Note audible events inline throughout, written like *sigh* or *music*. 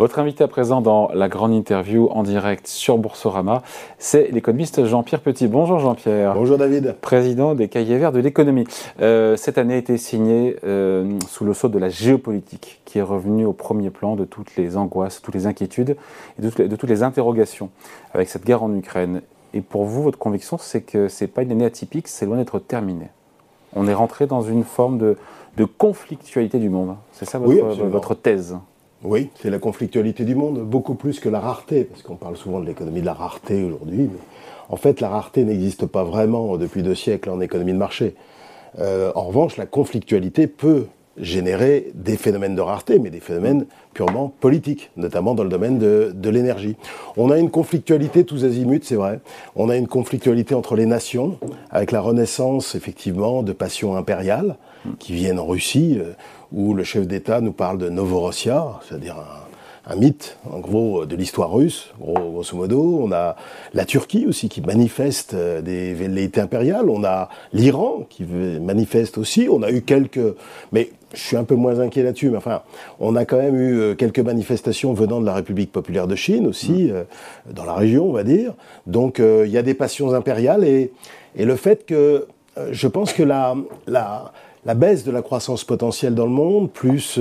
Votre invité à présent dans la grande interview en direct sur Boursorama, c'est l'économiste Jean-Pierre Petit. Bonjour Jean-Pierre. Bonjour David. Président des Cahiers Verts de l'économie. Euh, cette année a été signée euh, sous le sceau de la géopolitique, qui est revenue au premier plan de toutes les angoisses, toutes les inquiétudes et de toutes les, de toutes les interrogations avec cette guerre en Ukraine. Et pour vous, votre conviction, c'est que ce n'est pas une année atypique, c'est loin d'être terminé. On est rentré dans une forme de, de conflictualité du monde. C'est ça votre, Oui, absolument. votre thèse? Oui, c'est la conflictualité du monde, beaucoup plus que la rareté, parce qu'on parle souvent de l'économie de la rareté aujourd'hui, mais en fait la rareté n'existe pas vraiment depuis deux siècles en économie de marché. Euh, en revanche, la conflictualité peut générer des phénomènes de rareté, mais des phénomènes purement politiques, notamment dans le domaine de, de l'énergie. On a une conflictualité tous azimuts, c'est vrai. On a une conflictualité entre les nations, avec la renaissance, effectivement, de passions impériales qui viennent en Russie, euh, où le chef d'État nous parle de Novorossia, c'est-à-dire un, mythe, en gros, de l'histoire russe, gros, grosso modo. On a la Turquie aussi qui manifeste euh, des velléités impériales. On a l'Iran qui manifeste aussi. On a eu quelques... Mais je suis un peu moins inquiet là-dessus, mais enfin, on a quand même eu euh, quelques manifestations venant de la République populaire de Chine aussi, euh, dans la région, on va dire. Donc, euh, il y a des passions impériales et, et le fait que euh, je pense que la, la, la baisse de la croissance potentielle dans le monde, plus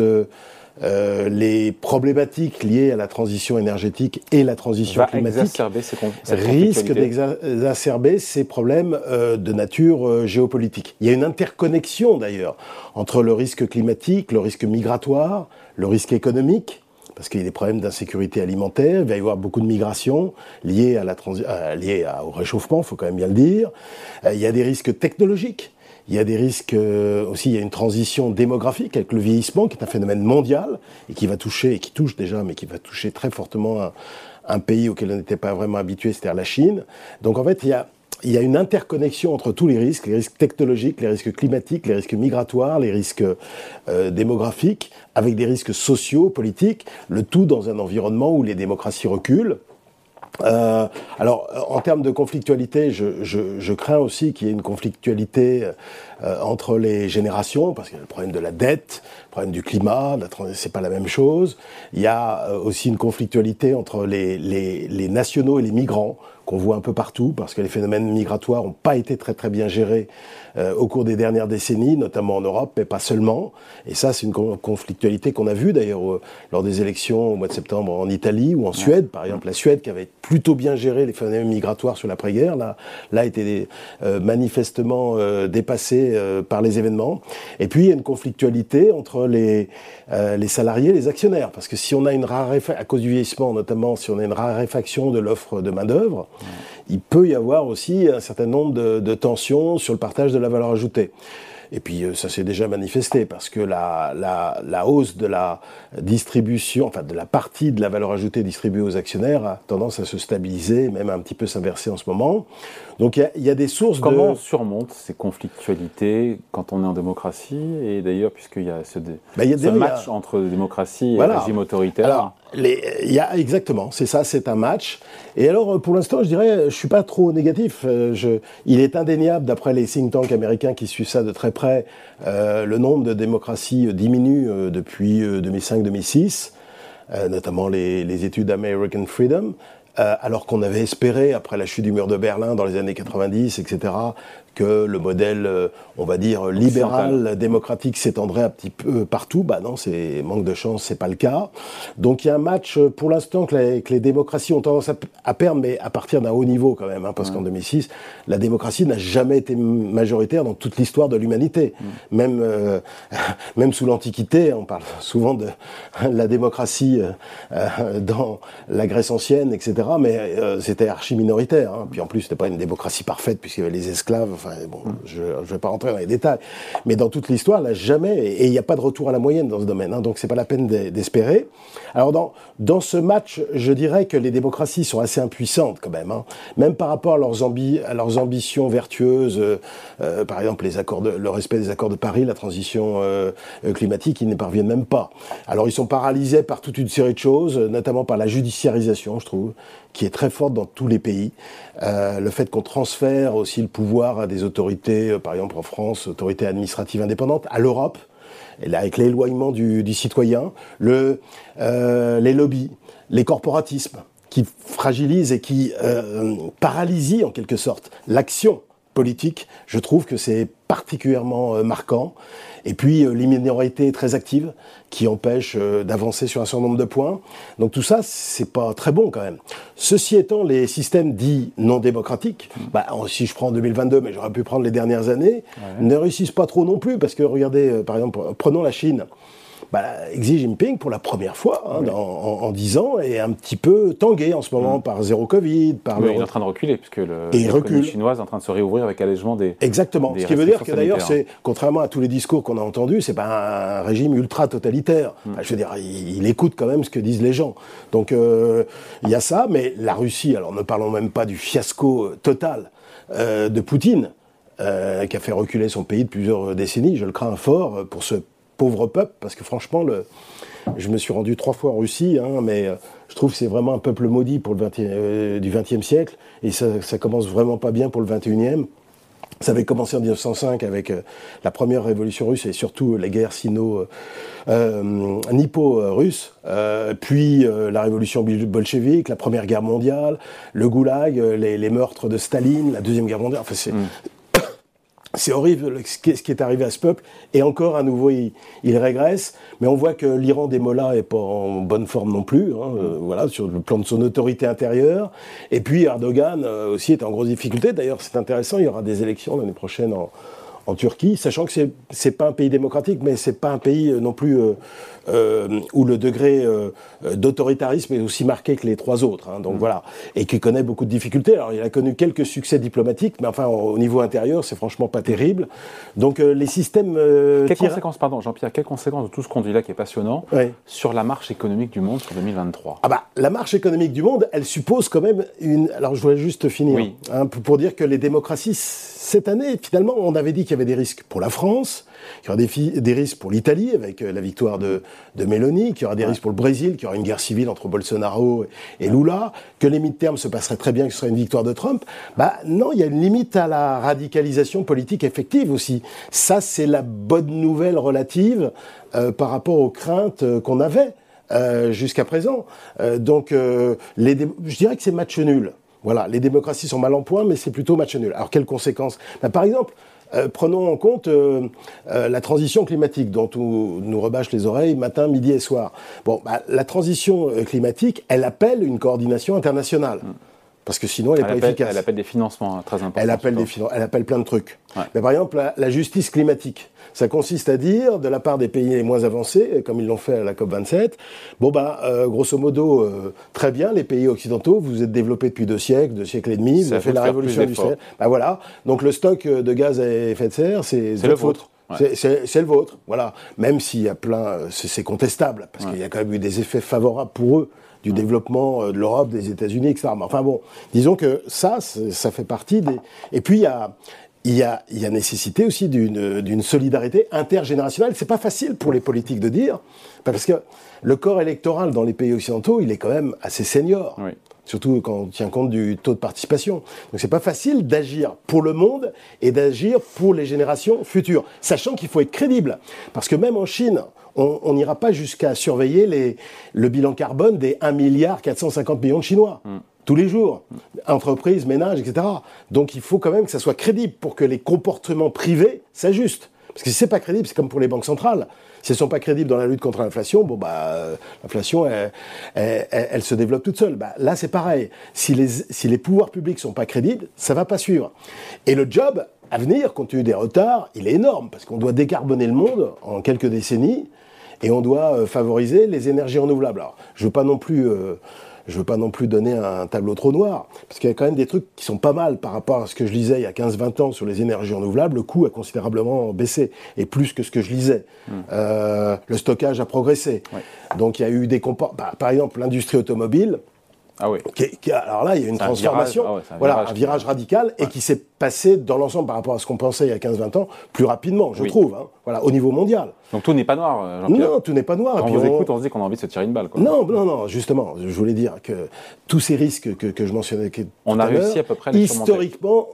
euh, les problématiques liées à la transition énergétique et la transition climatique exacerber ces con- cette risque conflictualité d'exacerber ces problèmes euh, de nature euh, géopolitique. Il y a une interconnexion d'ailleurs entre le risque climatique, le risque migratoire, le risque économique, parce qu'il y a des problèmes d'insécurité alimentaire, il va y avoir beaucoup de migration liées, à la euh, liées au réchauffement, il faut quand même bien le dire. Euh, il y a des risques technologiques. Il y a des risques euh, aussi, il y a une transition démographique avec le vieillissement qui est un phénomène mondial et qui va toucher, et qui touche déjà, mais qui va toucher très fortement un, pays auquel on n'était pas vraiment habitué, c'est-à-dire la Chine. Donc en fait, il y a, il y a une interconnexion entre tous les risques, les risques technologiques, les risques climatiques, les risques migratoires, les risques euh, démographiques, avec des risques sociaux, politiques, le tout dans un environnement où les démocraties reculent. Euh, alors, euh, en termes de conflictualité, je, je, je crains aussi qu'il y ait une conflictualité euh, entre les générations, parce qu'il y a le problème de la dette, le problème du climat, c'est pas la même chose. Il y a euh, aussi une conflictualité entre les, les, les nationaux et les migrants qu'on voit un peu partout, parce que les phénomènes migratoires n'ont pas été très très bien gérés euh, au cours des dernières décennies, notamment en Europe, mais pas seulement. Et ça, c'est une con- conflictualité qu'on a vue d'ailleurs euh, lors des élections au mois de septembre en Italie ou en Suède, par exemple. La Suède, qui avait plutôt bien géré les phénomènes migratoires sur l'après-guerre, là, là, était euh, manifestement euh, dépassée euh, par les événements. Et puis, il y a une conflictualité entre les, euh, les salariés et les actionnaires. Parce que si on a une raréfaction, à cause du vieillissement notamment, si on a une raréfaction de l'offre de main-d'œuvre, il peut y avoir aussi un certain nombre de, de tensions sur le partage de la valeur ajoutée. Et puis euh, ça s'est déjà manifesté parce que la, la, la hausse de la distribution, enfin de la partie de la valeur ajoutée distribuée aux actionnaires a tendance à se stabiliser, même un petit peu s'inverser en ce moment. Donc il y a, il y a des sources Comment de... on surmonte ces conflictualités quand on est en démocratie? Et d'ailleurs, puisqu'il y a ce, dé- Bah, il y a ce a- match entre démocratie et Voilà. régime autoritaire. Alors, les- y a exactement, c'est ça, c'est un match. Et alors, euh, pour l'instant, je dirais, je suis pas trop négatif. Euh, il est indéniable, d'après les think tanks américains qui suivent ça de très près, euh, le nombre de démocraties diminue depuis euh, 2005-2006, euh, notamment les, les études American Freedom. Alors qu'on avait espéré, après la chute du mur de Berlin dans les années 90, etc., que le modèle, euh, on va dire, libéral, démocratique s'étendrait un petit peu partout. Bah non, c'est manque de chance, c'est pas le cas. Donc il y a un match, euh, pour l'instant, que, les- que les démocraties ont tendance à, à perdre, mais à partir d'un haut niveau quand même, hein, parce qu'en 2006, la démocratie n'a jamais été majoritaire dans toute l'histoire de l'humanité. Même, euh, *laughs* même sous l'Antiquité, on parle souvent de *laughs* la démocratie euh, dans la Grèce ancienne, etc. Mais euh, c'était archi minoritaire. hein. Puis en plus, c'était pas une démocratie parfaite puisqu'il y avait les esclaves. Enfin bon, je ne vais pas rentrer dans les détails. Mais dans toute l'histoire, là, jamais. Et il n'y a pas de retour à la moyenne dans ce domaine. hein. donc c'est pas la peine d'e- d'espérer. Alors dans dans ce match, je dirais que les démocraties sont assez impuissantes quand même. hein. Même par rapport à leurs, ambi- à leurs ambitions vertueuses, euh, euh, par exemple les accords de, le respect des accords de Paris, la transition euh, climatique, ils n'y parviennent même pas. Alors ils sont paralysés par toute une série de choses, notamment par la judiciarisation, je trouve, qui est très forte dans tous les pays. Le fait qu'on transfère aussi le pouvoir des autorités, euh, par exemple en France, autorités administratives indépendantes, à l'Europe. avec l'éloignement du, citoyen, le, les lobbies, les corporatismes qui fragilisent et qui euh, paralysent en quelque sorte l'action politique, je trouve que c'est particulièrement euh, marquant. Et puis euh, les minorités très actives qui empêchent euh, d'avancer sur un certain nombre de points. Donc tout ça, c'est pas très bon quand même. Ceci étant, les systèmes dits non démocratiques, bah, si je prends 2022, mais j'aurais pu prendre les dernières années, ne réussissent pas trop non plus parce que regardez, par exemple, prenons la Chine bah, Xi Jinping, pour la première fois hein, en, dix ans, est un petit peu tangué en ce moment mm. par zéro Covid. Par Il est en train de reculer, puisque l'économie chinoise est en train de se réouvrir avec allègement des. Exactement. ce qui veut dire que d'ailleurs, c'est, contrairement à tous les discours qu'on a entendus, c'est pas un régime ultra totalitaire. Mm. je veux dire, il, écoute quand même ce que disent les gens. Donc, euh, il y a ça, mais la Russie, alors ne parlons même pas du fiasco euh, total euh, de Poutine, qui a fait reculer son pays de plusieurs décennies, je le crains fort, pour ce pauvre peuple, parce que franchement, le, je me suis rendu trois fois en Russie, hein, mais euh, je trouve que c'est vraiment un peuple maudit pour le 20 euh, du XXe siècle, et ça, commence vraiment pas bien pour le XXIe. Ça avait commencé en 1905 avec euh, la première révolution russe et surtout la guerre sino nippo-russe, puis la révolution bolchevique, la première guerre mondiale, le goulag, les, meurtres de Staline, la deuxième guerre mondiale. Enfin, c'est, mm. C'est horrible ce qui est arrivé à ce peuple. Et encore, à nouveau, il, régresse. Mais on voit que l'Iran des Mollahs n'est pas en bonne forme non plus, hein, euh, voilà, sur le plan de son autorité intérieure. Et puis Erdogan euh, aussi est en grosse difficulté. D'ailleurs, c'est intéressant, il y aura des élections l'année prochaine en, en Turquie, sachant que c'est n'est pas un pays démocratique, mais c'est pas un pays euh, non plus euh, euh, où le degré d'autoritarisme est aussi marqué que les trois autres. Hein, donc mm. voilà, et qui connaît beaucoup de difficultés. Alors il a connu quelques succès diplomatiques, mais enfin au niveau intérieur, c'est franchement pas terrible. Donc les systèmes. quelles conséquences, pardon, Jean-Pierre, quelles conséquences de tout ce qu'on dit là qui est passionnant sur la marche économique du monde sur 2023 Ah bah la marche économique du monde, elle suppose quand même une. Alors je voulais juste finir hein, pour dire que les démocraties cette année, finalement, on avait dit qu'il y avait des risques pour la France, qu'il y aurait des, risques pour l'Italie avec euh, la victoire de, de Meloni, qu'il y aura des risques pour le Brésil, qu'il y aura une guerre civile entre Bolsonaro et Lula, que les mi-termes se passeraient très bien, que ce serait une victoire de Trump. Bah non, il y a une limite à la radicalisation politique effective aussi. Ça, c'est la bonne nouvelle relative euh, par rapport aux craintes euh, qu'on avait. jusqu'à présent. donc, les je dirais que c'est match nul. Voilà, les démocraties sont mal en point, mais c'est plutôt match nul. Alors quelles conséquences? Ben, Par exemple, euh, prenons en compte euh, euh, la transition climatique dont on nous rebâche les oreilles matin, midi et soir. Bon, bah, la transition climatique, elle appelle une coordination internationale. Mm. Parce que sinon, elle n'est pas efficace. Elle appelle des financements hein, très importants. Elle appelle, des elle appelle plein de trucs. Mais par exemple, la, justice climatique, ça consiste à dire, de la part des pays les moins avancés, comme ils l'ont fait à la COP27, bon, bah, grosso modo, euh, très bien, les pays occidentaux, vous êtes développés depuis deux siècles, deux siècles et demi, vous avez fait la révolution industrielle. Bah voilà. Donc le stock de gaz à effet de serre, c'est le vôtre. C'est le vôtre, voilà. Même s'il y a plein, c'est contestable, parce qu'il y a quand même eu des effets favorables pour eux du développement euh, de l'Europe, des États-Unis, etc. Enfin bon, disons que ça, ça fait partie des. Et puis il y a, il y a, il y a nécessité aussi d'une solidarité intergénérationnelle. C'est pas facile pour les politiques de dire, parce que le corps électoral dans les pays occidentaux, il est quand même assez senior. Surtout quand on tient compte du taux de participation. Donc c'est pas facile d'agir pour le monde et d'agir pour les générations futures, sachant qu'il faut être crédible. Parce que même en Chine, on n'ira pas jusqu'à surveiller les, le bilan carbone des 1 milliard 450 millions de Chinois. Mm. Tous les jours, entreprises, ménages, etc. Donc il faut quand même que ça soit crédible pour que les comportements privés s'ajustent. Parce que si c'est pas crédible, c'est comme pour les banques centrales. Si elles sont pas crédibles dans la lutte contre l'inflation, bon bah l'inflation elle, se développe toute seule. Bah, là c'est pareil. Si les, si les pouvoirs publics sont pas crédibles, ça va pas suivre. Et le job à venir, compte tenu des retards, il est énorme parce qu'on doit décarboner le monde en quelques décennies et on doit euh, favoriser les énergies renouvelables. Alors, je veux pas non plus euh, je veux pas non plus donner un tableau trop noir, parce qu'il y a quand même des trucs qui sont pas mal par rapport à ce que je lisais il y a 15-20 ans sur les énergies renouvelables. Le coût a considérablement baissé, et plus que ce que je lisais. Hmm. Euh, le stockage a progressé. Donc il y a eu des comportements. Bah, par exemple, l'industrie automobile, ah oui. alors là, il y a une transformation, ah un voilà, un virage radical, et qui s'est passé dans l'ensemble par rapport à ce qu'on pensait il y a 15-20 ans, plus rapidement, je trouve, hein, voilà, au niveau mondial. Donc tout n'est pas noir, euh, Non, tout n'est pas noir. Quand on vous écoute, on se dit qu'on a envie de se tirer une balle. Quoi. Non, non, non, justement, je voulais dire que tous ces risques que, que je mentionnais on a réussi à peu près historiquement,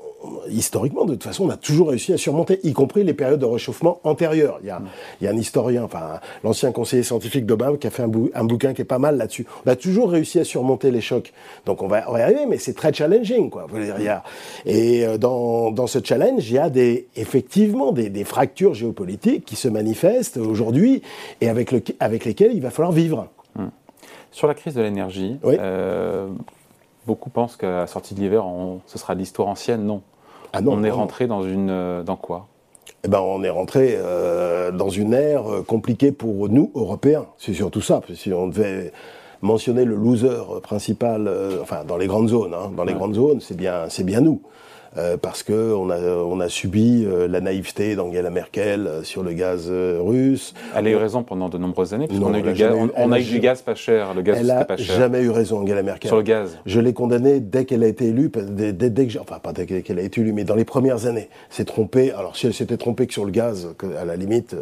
historiquement, de toute façon, on a toujours réussi à surmonter, y compris les périodes de réchauffement antérieures. Il y a, il y a un historien, enfin, l'ancien conseiller scientifique d'Obama qui a fait un, un, bouquin qui est pas mal là-dessus. On a toujours réussi à surmonter les chocs. Donc on va, on va y arriver, mais c'est très challenging, quoi. Et euh, dans, dans ce challenge, il y a des, effectivement des, des fractures géopolitiques qui se manifestent aujourd'hui et avec, le, avec lesquelles il va falloir vivre. Hmm. Sur la crise de l'énergie, euh, beaucoup pensent qu'à la sortie de l'hiver, ce sera l'histoire ancienne. Non. Ah non on est rentré dans une euh, dans quoi? Eh ben, on est rentré euh, dans une ère compliquée pour nous, Européens. C'est surtout ça. Si on devait mentionner le loser principal, enfin dans les grandes zones, hein, dans les grandes zones, c'est bien, c'est bien nous. Euh, parce que on a, on a subi euh, la naïveté d'Angela Merkel euh, sur le gaz russe. Elle a eu raison pendant de nombreuses années, puisqu'on a, eu, gaz, on, a eu du gaz pas cher, le gaz elle a pas cher. jamais eu raison, Angela Merkel. Sur le gaz. Je l'ai condamnée dès qu'elle a été élue, dès, dès, que, enfin pas dès qu'elle a été élue, mais dans les premières années. C'est trompée. Alors si elle s'était trompée que sur le gaz, que, à la limite,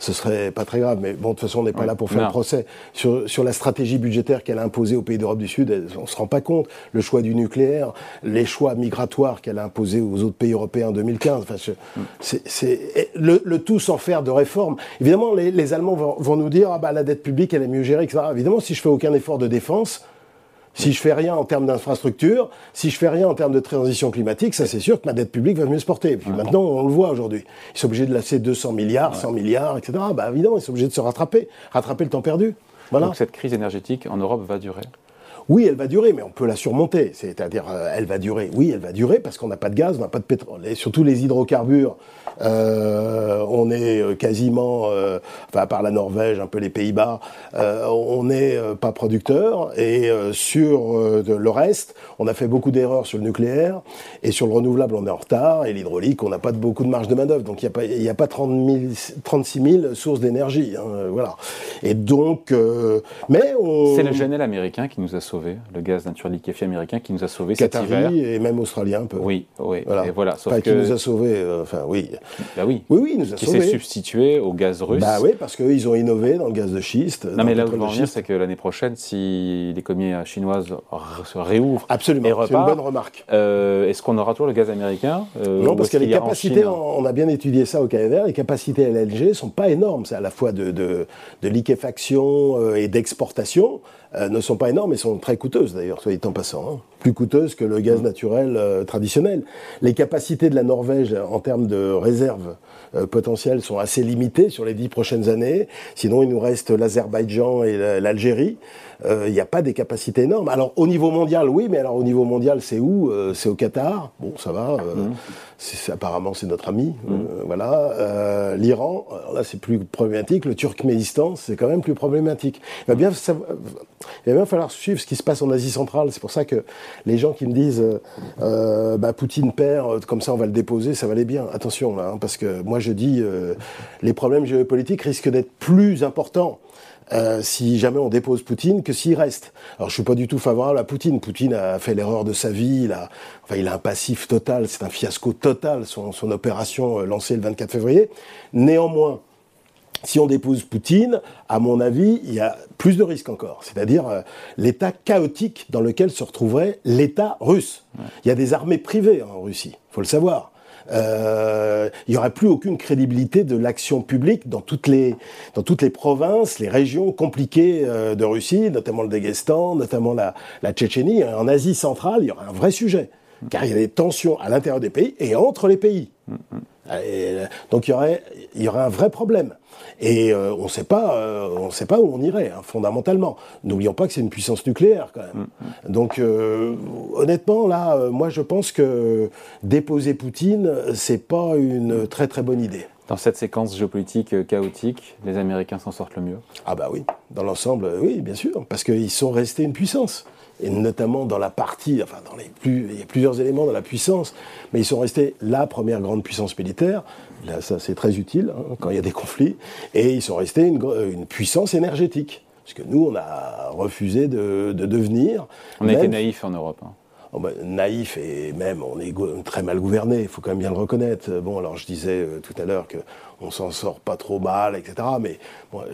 ce serait pas très grave. Mais bon, de toute façon, on n'est pas là pour faire un procès. Sur, sur la stratégie budgétaire qu'elle a imposée aux pays d'Europe du Sud, on se rend pas compte. Le choix du nucléaire, les choix migratoires qu'elle a imposés aux autres pays européen en 2015. Enfin, c'est le, le, tout sans faire de réforme. Évidemment, les, les Allemands vont, vont, nous dire ah bah, la dette publique, elle est mieux gérée, etc. Évidemment, si je fais aucun effort de défense, si je fais rien en termes d'infrastructure, si je fais rien en termes de transition climatique, ça c'est sûr que ma dette publique va mieux se porter. puis maintenant, on le voit aujourd'hui. Ils sont obligés de lasser 200 milliards, 100 milliards, etc. Bah évidemment, ils sont obligés de se rattraper, rattraper le temps perdu. Voilà. Donc cette crise énergétique en Europe va durer? Oui, elle va durer, mais on peut la surmonter. C'est-à-dire, euh, elle va durer. Oui, elle va durer parce qu'on n'a pas de gaz, on n'a pas de pétrole. Et surtout les hydrocarbures, euh, on est euh, quasiment, euh, enfin, à part la Norvège, un peu les Pays-Bas, on n'est pas producteur. Et sur le reste, on a fait beaucoup d'erreurs sur le nucléaire. Et sur le renouvelable, on est en retard. Et l'hydraulique, on n'a pas beaucoup de marge de main-d'œuvre. Donc, il n'y a pas, il a pas 30 000, 36 000 sources d'énergie. Hein, voilà. Et donc, mais on. C'est le Genel américain qui nous a le gaz naturel liquéfié américain qui nous a sauvés cet hiver. et même australien un peu. Oui, oui. Voilà. Et voilà. Sauf que... qui nous a sauvés, enfin oui. Bah oui. Oui, oui, il nous a Qui s'est substitué au gaz russe. Bah oui, parce qu'ils ont innové dans le gaz de schiste. Non, mais là où je veux en venir, c'est que l'année prochaine, si l'économie chinoise se réouvre Absolument, c'est une bonne remarque. Euh, Est-ce qu'on aura toujours le gaz américain euh, Non, parce que les capacités, on a bien étudié ça au KFR, les capacités LNG sont pas énormes. C'est à la fois de, de, de liquéfaction euh, et d'exportation. Euh, ne sont pas énormes et sont très coûteuses d'ailleurs, soit dit en passant. Hein. Plus coûteuses que le gaz mmh. naturel euh, traditionnel. Les capacités de la Norvège en termes de réserves euh, potentielles sont assez limitées sur les dix prochaines années. Sinon, il nous reste l'Azerbaïdjan et l'Algérie il euh, n'y a pas des capacités énormes. Alors au niveau mondial, oui, mais alors au niveau mondial, c'est où euh, C'est au Qatar. Bon, ça va. Euh, mmh. apparemment, c'est notre ami. Mmh. voilà. L'Iran, là, c'est plus problématique. Le Turkménistan, c'est quand même plus problématique. Il va bien, il va bien falloir suivre ce qui se passe en Asie centrale. C'est pour ça que les gens qui me disent, bah, Poutine perd, comme ça, on va le déposer, ça va aller bien. Attention là, hein, parce que moi, je dis, les problèmes géopolitiques risquent d'être plus importants euh, si jamais on dépose Poutine que s'il reste? Alors je suis pas du tout favorable à Poutine. Poutine a fait l'erreur de sa vie. Il a, enfin, il a un passif total. C'est un fiasco total son, son opération euh, lancée le 24 février. Néanmoins, si on dépose Poutine, à mon avis, il y a plus de risques encore. C'est-à-dire euh, l'état chaotique dans lequel se retrouverait l'État russe. Il y a des armées privées en Russie, faut le savoir euh, il n'y aurait plus aucune crédibilité de l'action publique dans toutes les dans toutes les provinces, les régions compliquées euh, de Russie, notamment le Daghestan, notamment la, Tchétchénie. En Asie centrale, il y aurait un vrai sujet, car il y a des tensions à l'intérieur des pays et entre les pays. Euh, donc il y aurait il y aurait un vrai problème. Et euh, on ne sait pas, euh, on sait pas où on irait hein, fondamentalement. N'oublions pas que c'est une puissance nucléaire quand même. Mm, mm. Donc euh, honnêtement là, moi je pense que déposer Poutine, c'est pas une très très bonne idée. Dans cette séquence géopolitique chaotique, les Américains s'en sortent le mieux? Ah bah oui, dans l'ensemble, oui, bien sûr, parce qu'ils sont restés une puissance et notamment dans la partie, enfin dans les plus, il y a plusieurs éléments dans la puissance, mais ils sont restés la première grande puissance militaire. Là, ça c'est très utile hein, quand il y a des conflits, et ils sont restés une, une puissance énergétique, parce que nous on a refusé de, de devenir. On a été naïfs en Europe. Hein. Naïf et même on est très mal gouverné, il faut quand même bien le reconnaître. Bon, alors je disais euh, tout à l'heure que on s'en sort pas trop mal, etc. Mais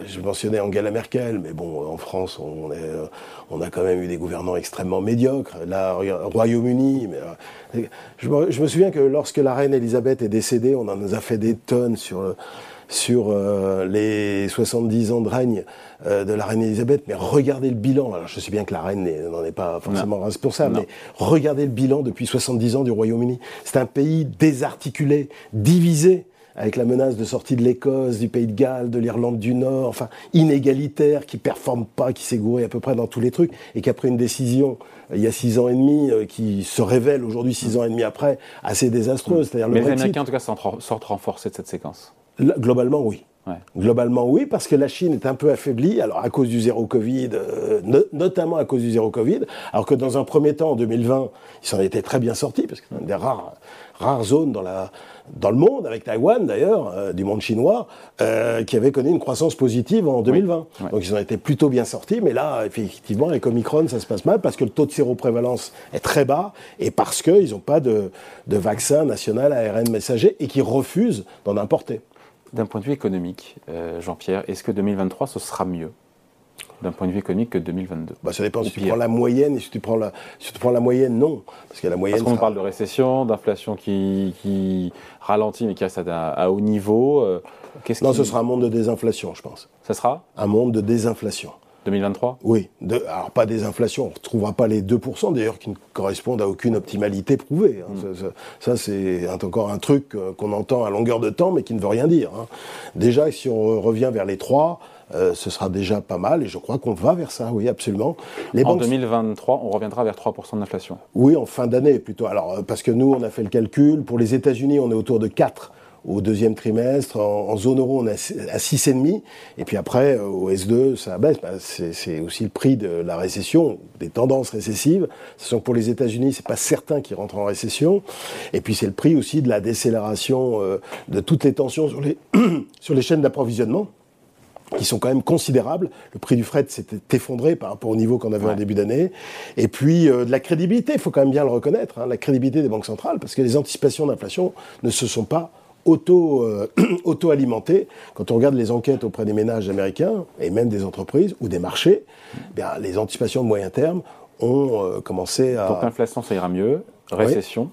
je mentionnais Angela Merkel, mais bon, en France, euh, on a quand même eu des gouvernants extrêmement médiocres. Là, Royaume-Uni, je me, je me, souviens que lorsque la reine Elisabeth est décédée, on en nous a fait des tonnes sur sur euh, les 70 ans de règne euh, de la reine Elisabeth, mais regardez le bilan. Alors je sais bien que la reine n'en est pas forcément responsable, mais regardez le bilan depuis 70 ans du Royaume-Uni. C'est un pays désarticulé, divisé avec la menace de sortie de l'Écosse, du Pays de Galles, de l'Irlande du Nord, enfin inégalitaire, qui performe pas, qui s'est gouré à peu près dans tous les trucs, et qui a pris une décision euh, il y a six ans et demi, qui se révèle aujourd'hui six ans et demi après, assez désastreuse. Mais les Américains en tout cas sortent renforcés de cette séquence. Globalement, oui. Globalement, oui, parce que la Chine est un peu affaiblie, alors à cause du zéro Covid, euh, notamment à cause du zéro Covid, alors que dans un premier temps, en 2020, ils s'en étaient très bien sortis, parce que c'est une des rares, rares zones dans, la, dans le monde, avec Taïwan d'ailleurs, euh, du monde chinois, euh, qui avait connu une croissance positive en 2020. Donc ils en étaient plutôt bien sortis, mais là, effectivement, avec Omicron, ça se passe mal, parce que le taux de séroprévalence est très bas, et parce qu'ils n'ont pas de, de vaccin national ARN messager, et qui refusent d'en importer. D'un point de vue économique, euh, Jean-Pierre, est-ce que 2023, ce sera mieux d'un point de vue économique que 2022 bah, Ça dépend si tu prends la moyenne et si tu prends la, si tu prends la moyenne, non. Parce que la moyenne. Parce qu'on parle de récession, d'inflation qui, qui, ralentit mais qui reste à, haut niveau. Euh, non, ce sera un monde de désinflation, je pense. Ça sera? Un monde de désinflation. 2023 Oui. alors, pas des inflations, on ne retrouvera pas les 2% d'ailleurs qui ne correspondent à aucune optimalité prouvée. Hein. Mm. Ça, c'est encore un truc euh, qu'on entend à longueur de temps, mais qui ne veut rien dire. Hein. Déjà, si on revient vers les 3, euh, ce sera déjà pas mal, et je crois qu'on va vers ça, oui, absolument. Les en 2023, on reviendra vers 3% d'inflation Oui, en fin d'année plutôt. Alors, euh, parce que nous, on a fait le calcul, pour les États-Unis, on est autour de 4 au deuxième trimestre. En, zone euro, on est à 6,5. Et puis après, euh, au S2, ça baisse. Bah, c'est aussi le prix de la récession, des tendances récessives. Sachant que pour les États-Unis, c'est pas certain qu'ils rentrent en récession. Et puis c'est le prix aussi de la décélération euh, de toutes les tensions sur les, *clears throat* sur les chaînes d'approvisionnement qui sont quand même considérables. Le prix du fret s'était effondré par rapport au niveau qu'on avait en début d'année. Et puis euh, de la crédibilité, il faut quand même bien le reconnaître, hein, la crédibilité des banques centrales, parce que les anticipations d'inflation ne se sont pas auto, euh, *clears throat* auto-alimenté. Quand on regarde les enquêtes auprès des ménages américains, et même des entreprises ou des marchés, bien, les anticipations de moyen terme ont euh, commencé à... Donc l'inflation, ça ira mieux. Récession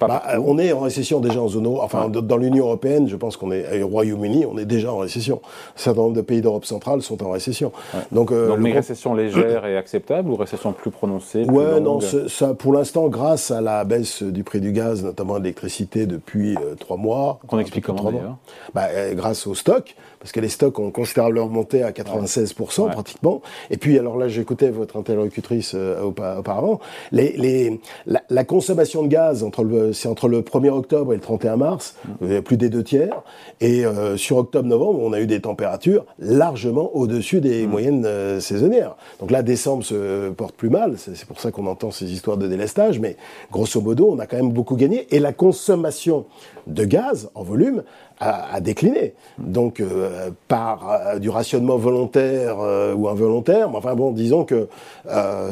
bah, on est en récession déjà en zone euro. Enfin, dans l'Union européenne, je pense qu'on est au Royaume-Uni, on est déjà en récession. Un certain nombre de pays d'Europe centrale sont en récession. Donc, euh, mais récession légère et acceptable ou récession plus prononcée plus Ouais, non, ça, pour l'instant, grâce à la baisse du prix du gaz, notamment de l'électricité depuis euh, trois mois. Qu'on explique comment d'ailleurs bah, euh, Grâce au stock, parce que les stocks ont considérablement monté à 96% pratiquement. Et puis, alors là, j'écoutais votre interlocutrice auparavant, les, les, la, la consommation de gaz entre le c'est entre le 1er octobre et le 31 mars, mm. plus des deux tiers. Et euh, sur octobre-novembre, on a eu des températures largement au-dessus des mm. moyennes euh, saisonnières. Donc là, décembre se porte plus mal. C'est pour ça qu'on entend ces histoires de délestage. Mais grosso modo, on a quand même beaucoup gagné. Et la consommation de gaz en volume à, décliner. Donc, euh, par euh, du rationnement volontaire euh, ou involontaire, mais enfin bon, disons que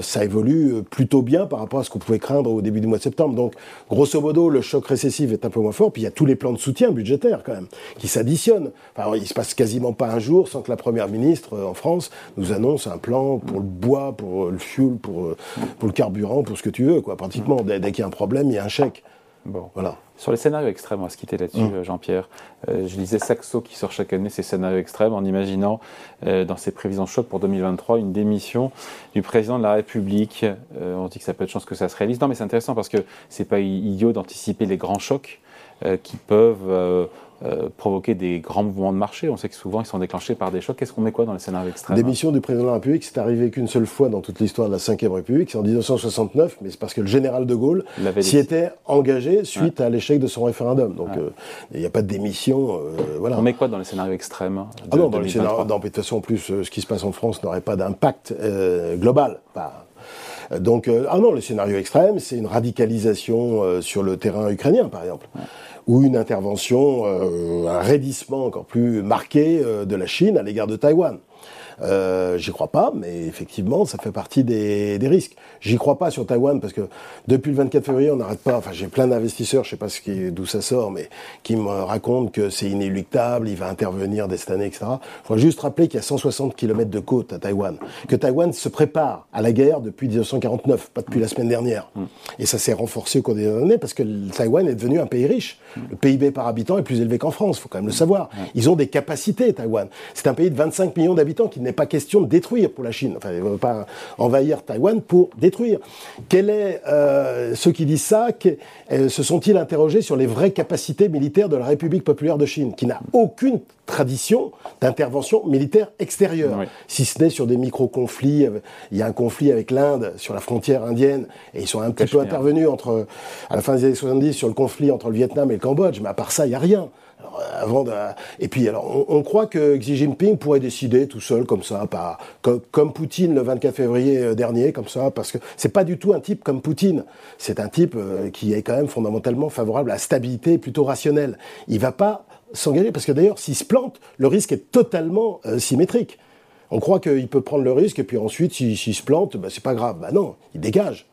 ça évolue plutôt bien par rapport à ce qu'on pouvait craindre au début du mois de septembre. Donc, grosso modo, le choc récessif est un peu moins fort. Puis il y a tous les plans de soutien budgétaire quand même qui s'additionnent. Enfin, il se passe quasiment pas un jour sans que la première ministre en France nous annonce un plan pour le bois, pour le fuel, pour, pour le carburant, pour ce que tu veux. Quoi. Pratiquement, dès qu'il y a un problème, il y a un chèque. Bon. Voilà. Sur les scénarios extrêmes, on va se quitter là-dessus, mmh. Jean-Pierre. Euh, je lisais Saxo qui sort chaque année ces scénarios extrêmes en imaginant euh, dans ses prévisions choc pour 2023 une démission du président de la République. Euh, on dit que ça peut être chance que ça se réalise. Non, mais c'est intéressant parce que c'est pas idiot d'anticiper les grands chocs qui peuvent euh, provoquer des grands mouvements de marché. On sait que souvent ils sont déclenchés par des chocs. Qu'est-ce qu'on met quoi dans les scénarios extrêmes Démission du président de la République, c'est arrivé qu'une seule fois dans toute l'histoire de la Ve République, c'est en 1969, mais c'est parce que le général de Gaulle s'y était engagé suite à l'échec de son référendum. Donc euh, il n'y a pas de démission. Euh, voilà. On met quoi dans les scénarios extrêmes Ah non, dans les scénarios, de toute façon, en plus, ce qui se passe en France n'aurait pas d'impact global. Donc, ah non, le scénario extrême, c'est une radicalisation sur le terrain ukrainien, par exemple ou une intervention, euh, un raidissement encore plus marqué euh, de la Chine à l'égard de Taïwan. Euh, J'y crois pas, mais effectivement, ça fait partie des, des risques. J'y crois pas sur Taïwan parce que depuis le 24 février, on n'arrête pas. Enfin, j'ai plein d'investisseurs, je sais pas d'où ça sort, mais qui me racontent que c'est inéluctable, il va intervenir dès cette année, etc. Il faut juste rappeler qu'il y a 160 km de côte à Taïwan, que Taïwan se prépare à la guerre depuis 1949, pas depuis la semaine dernière. Mm. Et ça s'est renforcé au cours des années parce que Taïwan est devenu un pays riche. Le PIB par habitant est plus élevé qu'en France, faut quand même le savoir. Ils ont des capacités, Taïwan. C'est un pays de 25 millions d'habitants qu'il n'est pas question de détruire pour la Chine. Enfin, il ne veut pas envahir Taïwan pour détruire. Quel est, euh, ceux qui disent ça, euh, se sont-ils interrogés sur les vraies capacités militaires de la République populaire de Chine, qui n'a aucune tradition d'intervention militaire extérieure, si ce n'est sur des micro-conflits. Il y a un conflit avec l'Inde sur la frontière indienne, et ils sont un petit peu intervenus entre, à la fin des années 70 sur le conflit entre le Vietnam et le Cambodge, mais à part ça, il n'y a rien. Euh, Et puis, alors, on, croit que Xi Jinping pourrait décider tout seul, comme ça, pas... comme, Poutine le 24 février euh, dernier, comme ça, parce que c'est pas du tout un type comme Poutine. C'est un type euh, qui est quand même fondamentalement favorable à la stabilité plutôt rationnelle. Il va pas s'engager, parce que d'ailleurs, s'il se plante, le risque est totalement symétrique. On croit qu'il peut prendre le risque, et puis ensuite, s'il se plante, bah, c'est pas grave. Bah non, il dégage.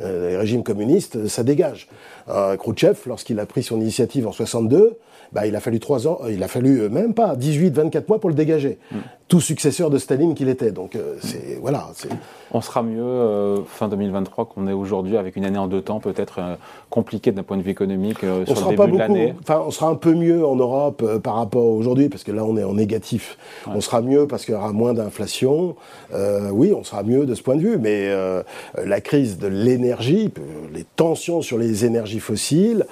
Les régimes communistes, ça dégage. Euh, Khrouchtchev, lorsqu'il a pris son initiative en 62, bah, il a fallu trois ans, il a fallu euh, même pas 18, 24 mois pour le dégager. Mm. Tout successeur de Staline qu'il était. Donc euh, c'est voilà. On sera mieux fin 2023 qu'on est aujourd'hui avec une année en deux temps peut-être compliquée d'un point de vue économique on sur le début de l'année. Enfin, on sera un peu mieux en Europe par rapport à aujourd'hui parce que là on est en négatif. On sera mieux parce qu'il y aura moins d'inflation. oui, on sera mieux de ce point de vue. Mais la crise de l'énergie, les tensions sur les énergies fossiles.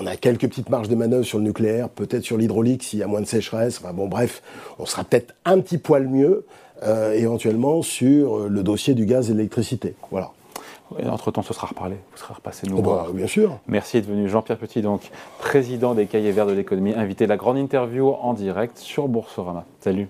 On a quelques petites marges de manœuvre sur le nucléaire, peut-être sur l'hydraulique s'il y a moins de sécheresse. Enfin bon, bref, on sera peut-être un petit poil mieux euh, éventuellement sur le dossier du gaz et de l'électricité. Voilà. Entre-temps, ce sera reparlé, vous serez repassé nous oh bah, Bien sûr. Merci d'être venu. Jean-Pierre Petit, donc président des Cahiers Verts de l'économie, invité la grande interview en direct sur Boursorama. Salut.